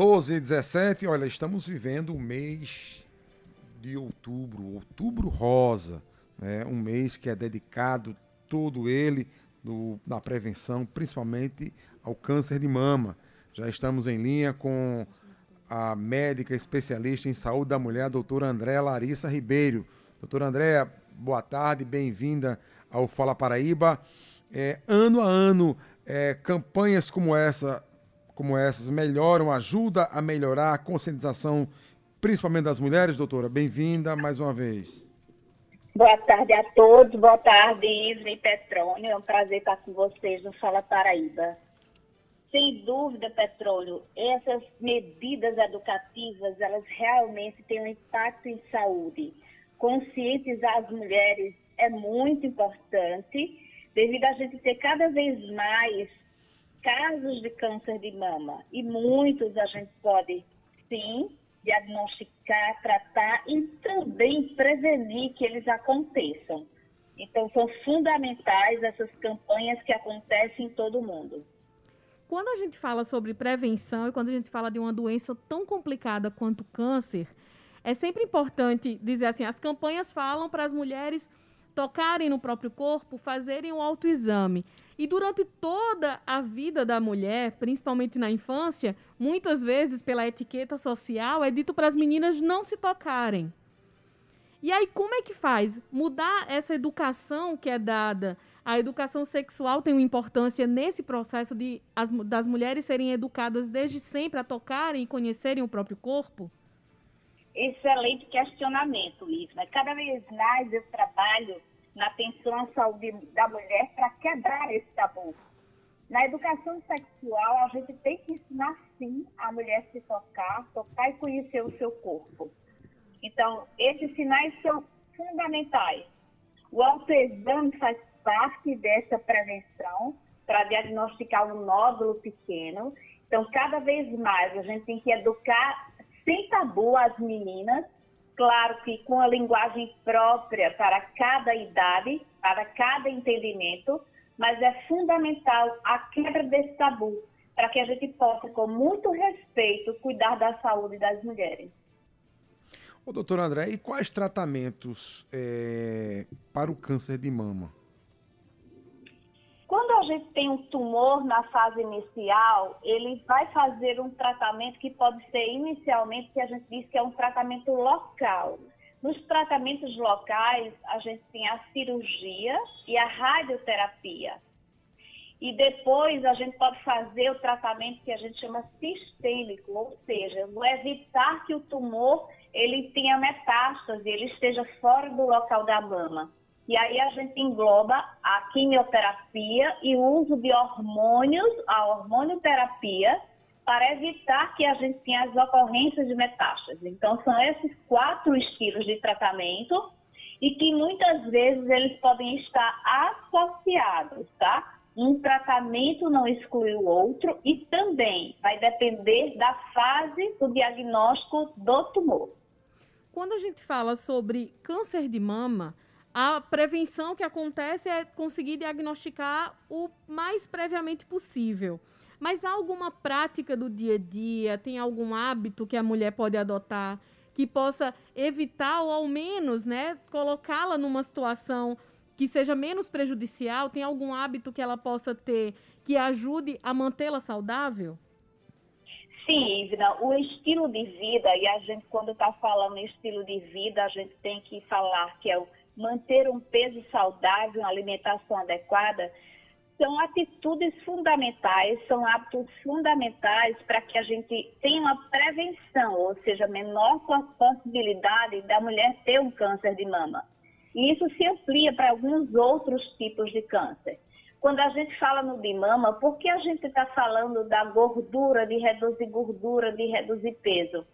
12 e 17, olha, estamos vivendo o mês de outubro, outubro rosa, né? um mês que é dedicado todo ele do, na prevenção, principalmente ao câncer de mama. Já estamos em linha com a médica especialista em saúde da mulher, a doutora Andréa Larissa Ribeiro. Doutora Andréa, boa tarde, bem-vinda ao Fala Paraíba. É, ano a ano, é, campanhas como essa, como essas melhoram, ajuda a melhorar a conscientização, principalmente das mulheres, doutora. Bem-vinda mais uma vez. Boa tarde a todos, boa tarde, Ivne e Petrônio. É um prazer estar com vocês no Fala Paraíba. Sem dúvida, Petróleo, essas medidas educativas, elas realmente têm um impacto em saúde. Conscientizar as mulheres é muito importante, devido a gente ter cada vez mais casos de câncer de mama. E muitos a gente pode, sim, diagnosticar, tratar e também prevenir que eles aconteçam. Então, são fundamentais essas campanhas que acontecem em todo o mundo. Quando a gente fala sobre prevenção e quando a gente fala de uma doença tão complicada quanto o câncer, é sempre importante dizer assim: as campanhas falam para as mulheres tocarem no próprio corpo, fazerem um autoexame. E durante toda a vida da mulher, principalmente na infância, muitas vezes pela etiqueta social é dito para as meninas não se tocarem. E aí como é que faz? Mudar essa educação que é dada a educação sexual tem uma importância nesse processo de as, das mulheres serem educadas desde sempre a tocarem e conhecerem o próprio corpo? Excelente questionamento, Lívia. Cada vez mais eu trabalho na atenção à saúde da mulher para quebrar esse tabu. Na educação sexual, a gente tem que ensinar, sim, a mulher se tocar, tocar e conhecer o seu corpo. Então, esses sinais são fundamentais. O autoexame faz parte dessa prevenção para diagnosticar um nódulo pequeno. Então, cada vez mais a gente tem que educar sem tabu as meninas, claro que com a linguagem própria para cada idade, para cada entendimento, mas é fundamental a quebra desse tabu para que a gente possa, com muito respeito, cuidar da saúde das mulheres. Ô, doutor André, e quais tratamentos é, para o câncer de mama? A gente tem um tumor na fase inicial, ele vai fazer um tratamento que pode ser inicialmente, que a gente diz que é um tratamento local. Nos tratamentos locais, a gente tem a cirurgia e a radioterapia. E depois a gente pode fazer o tratamento que a gente chama sistêmico, ou seja, evitar que o tumor ele tenha metástase, ele esteja fora do local da mama. E aí a gente engloba a quimioterapia e o uso de hormônios, a hormonioterapia, para evitar que a gente tenha as ocorrências de metástases. Então, são esses quatro estilos de tratamento e que muitas vezes eles podem estar associados, tá? Um tratamento não exclui o outro e também vai depender da fase do diagnóstico do tumor. Quando a gente fala sobre câncer de mama, a prevenção que acontece é conseguir diagnosticar o mais previamente possível. Mas há alguma prática do dia a dia, tem algum hábito que a mulher pode adotar que possa evitar ou ao menos, né, colocá-la numa situação que seja menos prejudicial? Tem algum hábito que ela possa ter que ajude a mantê-la saudável? Sim, Ivna, o estilo de vida, e a gente, quando está falando estilo de vida, a gente tem que falar que é o manter um peso saudável, uma alimentação adequada, são atitudes fundamentais, são hábitos fundamentais para que a gente tenha uma prevenção, ou seja, menor possibilidade da mulher ter um câncer de mama. E isso se amplia para alguns outros tipos de câncer. Quando a gente fala no de mama, por que a gente está falando da gordura, de reduzir gordura, de reduzir peso?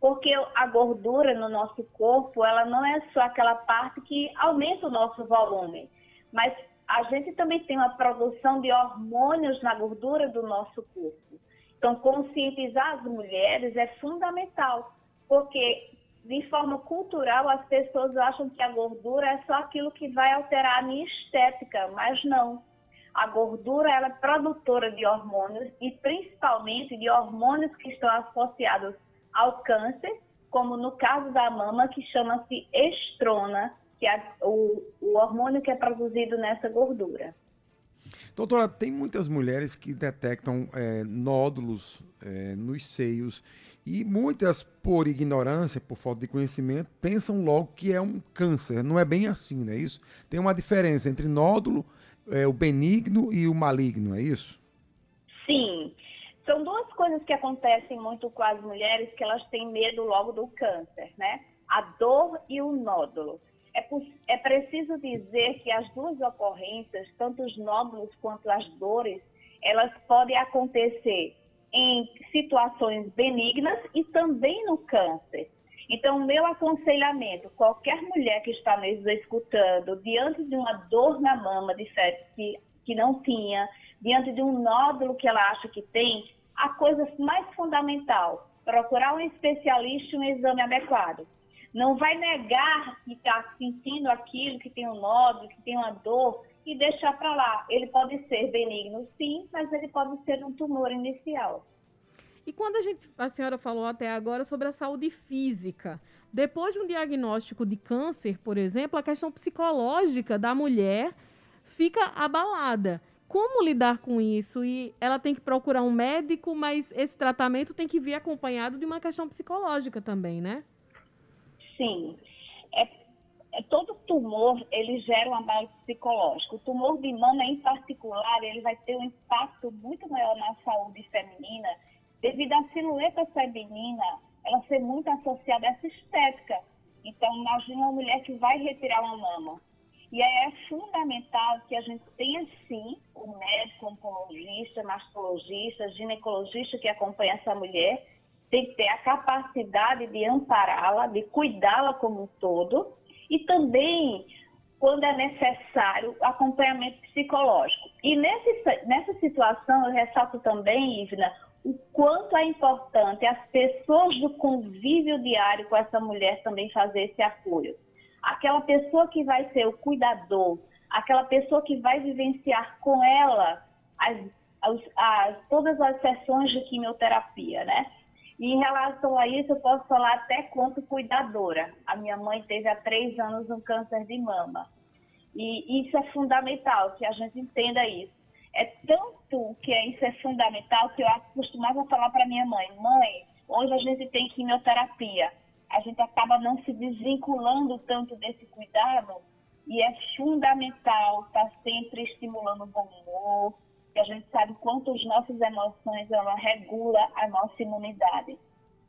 Porque a gordura no nosso corpo, ela não é só aquela parte que aumenta o nosso volume, mas a gente também tem uma produção de hormônios na gordura do nosso corpo. Então, conscientizar as mulheres é fundamental, porque de forma cultural as pessoas acham que a gordura é só aquilo que vai alterar a minha estética, mas não. A gordura ela é produtora de hormônios e principalmente de hormônios que estão associados ao câncer, como no caso da mama, que chama-se estrona, que é o, o hormônio que é produzido nessa gordura. Doutora, tem muitas mulheres que detectam é, nódulos é, nos seios e muitas, por ignorância, por falta de conhecimento, pensam logo que é um câncer. Não é bem assim, não é isso? Tem uma diferença entre nódulo, é, o benigno e o maligno, é isso? Sim. São duas coisas que acontecem muito com as mulheres que elas têm medo logo do câncer, né? A dor e o nódulo. É, é preciso dizer que as duas ocorrências, tanto os nódulos quanto as dores, elas podem acontecer em situações benignas e também no câncer. Então, meu aconselhamento, qualquer mulher que está nos escutando, diante de uma dor na mama de que, que não tinha, diante de um nódulo que ela acha que tem, a coisa mais fundamental, procurar um especialista e um exame adequado não vai negar que está sentindo aquilo, que tem um nódulo, que tem uma dor, e deixar para lá. Ele pode ser benigno, sim, mas ele pode ser um tumor inicial. E quando a gente, a senhora falou até agora sobre a saúde física, depois de um diagnóstico de câncer, por exemplo, a questão psicológica da mulher fica abalada. Como lidar com isso? E ela tem que procurar um médico, mas esse tratamento tem que vir acompanhado de uma questão psicológica também, né? Sim. É, é, todo tumor, ele gera um abalo psicológico. O tumor de mama, em particular, ele vai ter um impacto muito maior na saúde feminina devido à silhueta feminina, ela ser muito associada a essa estética. Então, imagine uma mulher que vai retirar uma mama. E é fundamental que a gente tenha, sim, o médico, oncologista, mastologista, ginecologista que acompanha essa mulher, tem que ter a capacidade de ampará-la, de cuidá-la como um todo e também, quando é necessário, acompanhamento psicológico. E nesse, nessa situação, eu ressalto também, Ivna, o quanto é importante as pessoas do convívio diário com essa mulher também fazer esse apoio. Aquela pessoa que vai ser o cuidador, aquela pessoa que vai vivenciar com ela as, as, as, todas as sessões de quimioterapia, né? E em relação a isso, eu posso falar até quanto cuidadora. A minha mãe teve há três anos um câncer de mama. E isso é fundamental, que a gente entenda isso. É tanto que isso é fundamental que eu costumava falar para minha mãe: mãe, hoje a gente tem quimioterapia. A gente acaba não se desvinculando tanto desse cuidado e é fundamental estar tá sempre estimulando o bom humor, que a gente sabe quanto as nossas emoções ela regula a nossa imunidade.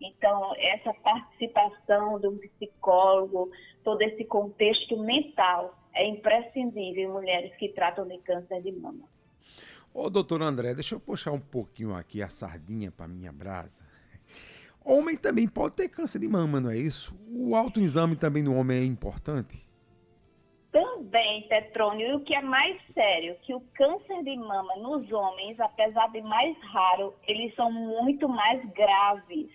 Então, essa participação do psicólogo, todo esse contexto mental é imprescindível em mulheres que tratam de câncer de mama. Ô, doutor André, deixa eu puxar um pouquinho aqui a sardinha para minha brasa. Homem também pode ter câncer de mama, não é isso? O autoexame também no homem é importante? Também, Petrônio, e o que é mais sério, que o câncer de mama nos homens, apesar de mais raro, eles são muito mais graves.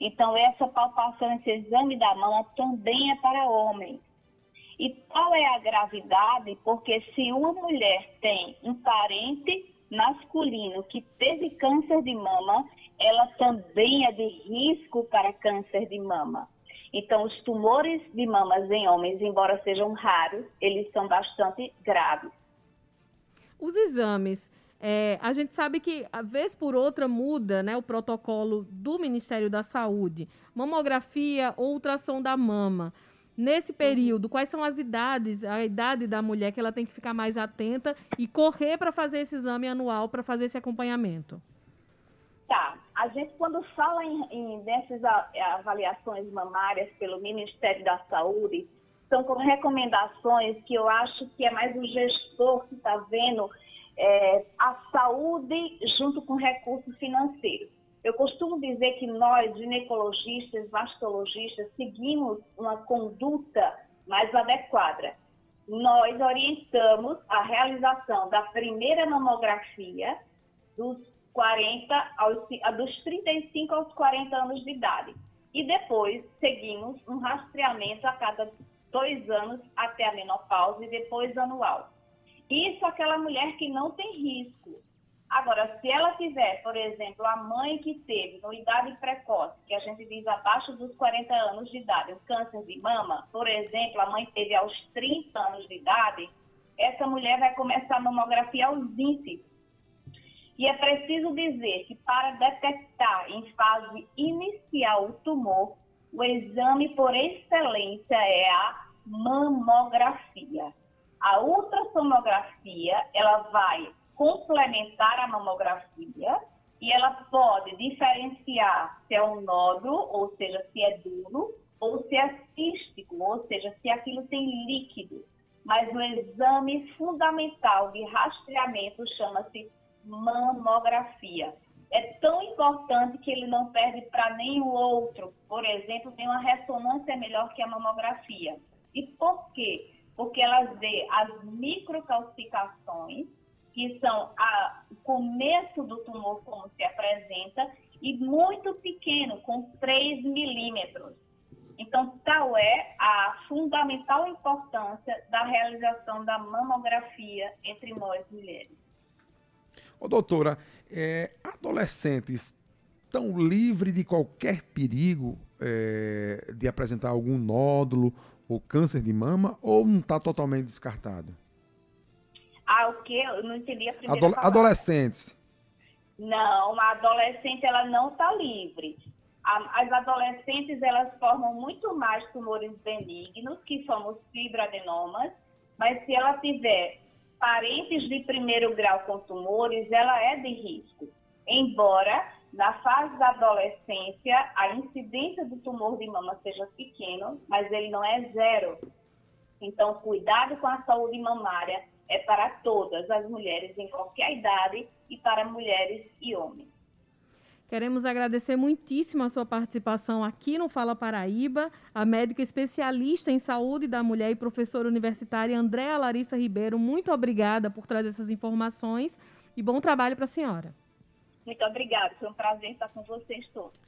Então, essa palpação, esse exame da mama também é para homens. E qual é a gravidade? Porque se uma mulher tem um parente masculino que teve câncer de mama, ela também é de risco para câncer de mama. Então, os tumores de mamas em homens, embora sejam raros, eles são bastante graves. Os exames, é, a gente sabe que, a vez por outra, muda né, o protocolo do Ministério da Saúde. Mamografia ou ultrassom da mama. Nesse período, quais são as idades, a idade da mulher que ela tem que ficar mais atenta e correr para fazer esse exame anual, para fazer esse acompanhamento? Tá. A gente, quando fala em, em dessas avaliações mamárias pelo Ministério da Saúde, são com recomendações que eu acho que é mais o gestor que está vendo é, a saúde junto com recurso financeiro. Eu costumo dizer que nós, ginecologistas, mastologistas, seguimos uma conduta mais adequada. Nós orientamos a realização da primeira mamografia dos 40 aos, dos 35 aos 40 anos de idade. E depois seguimos um rastreamento a cada dois anos até a menopausa e depois anual. Isso aquela mulher que não tem risco. Agora, se ela tiver, por exemplo, a mãe que teve no idade precoce, que a gente diz abaixo dos 40 anos de idade, um câncer de mama, por exemplo, a mãe teve aos 30 anos de idade, essa mulher vai começar a mamografia aos 20. E é preciso dizer que para detectar em fase inicial o tumor, o exame por excelência é a mamografia. A ultrassonografia, ela vai complementar a mamografia e ela pode diferenciar se é um nódulo, ou seja, se é duro, ou se é cístico, ou seja, se aquilo tem líquido. Mas o exame fundamental de rastreamento chama-se mamografia. É tão importante que ele não perde para nenhum outro. Por exemplo, tem uma ressonância melhor que a mamografia. E por quê? Porque ela vê as microcalcificações que são a, o começo do tumor, como se apresenta, e muito pequeno, com 3 milímetros. Então, tal é a fundamental importância da realização da mamografia entre nós mulheres. Ô, doutora, é, adolescentes estão livres de qualquer perigo é, de apresentar algum nódulo ou câncer de mama ou não está totalmente descartado? Ah, o quê? Eu não entendi a primeira Adol. Adolescentes. Não, a adolescente ela não está livre. as adolescentes elas formam muito mais tumores benignos, que são os fibroadenomas, mas se ela tiver parentes de primeiro grau com tumores, ela é de risco. Embora na fase da adolescência a incidência do tumor de mama seja pequeno, mas ele não é zero. Então, cuidado com a saúde mamária é para todas as mulheres em qualquer idade e para mulheres e homens. Queremos agradecer muitíssimo a sua participação aqui no Fala Paraíba, a médica especialista em saúde da mulher e professora universitária Andréa Larissa Ribeiro. Muito obrigada por trazer essas informações e bom trabalho para a senhora. Muito obrigada, foi um prazer estar com vocês todos.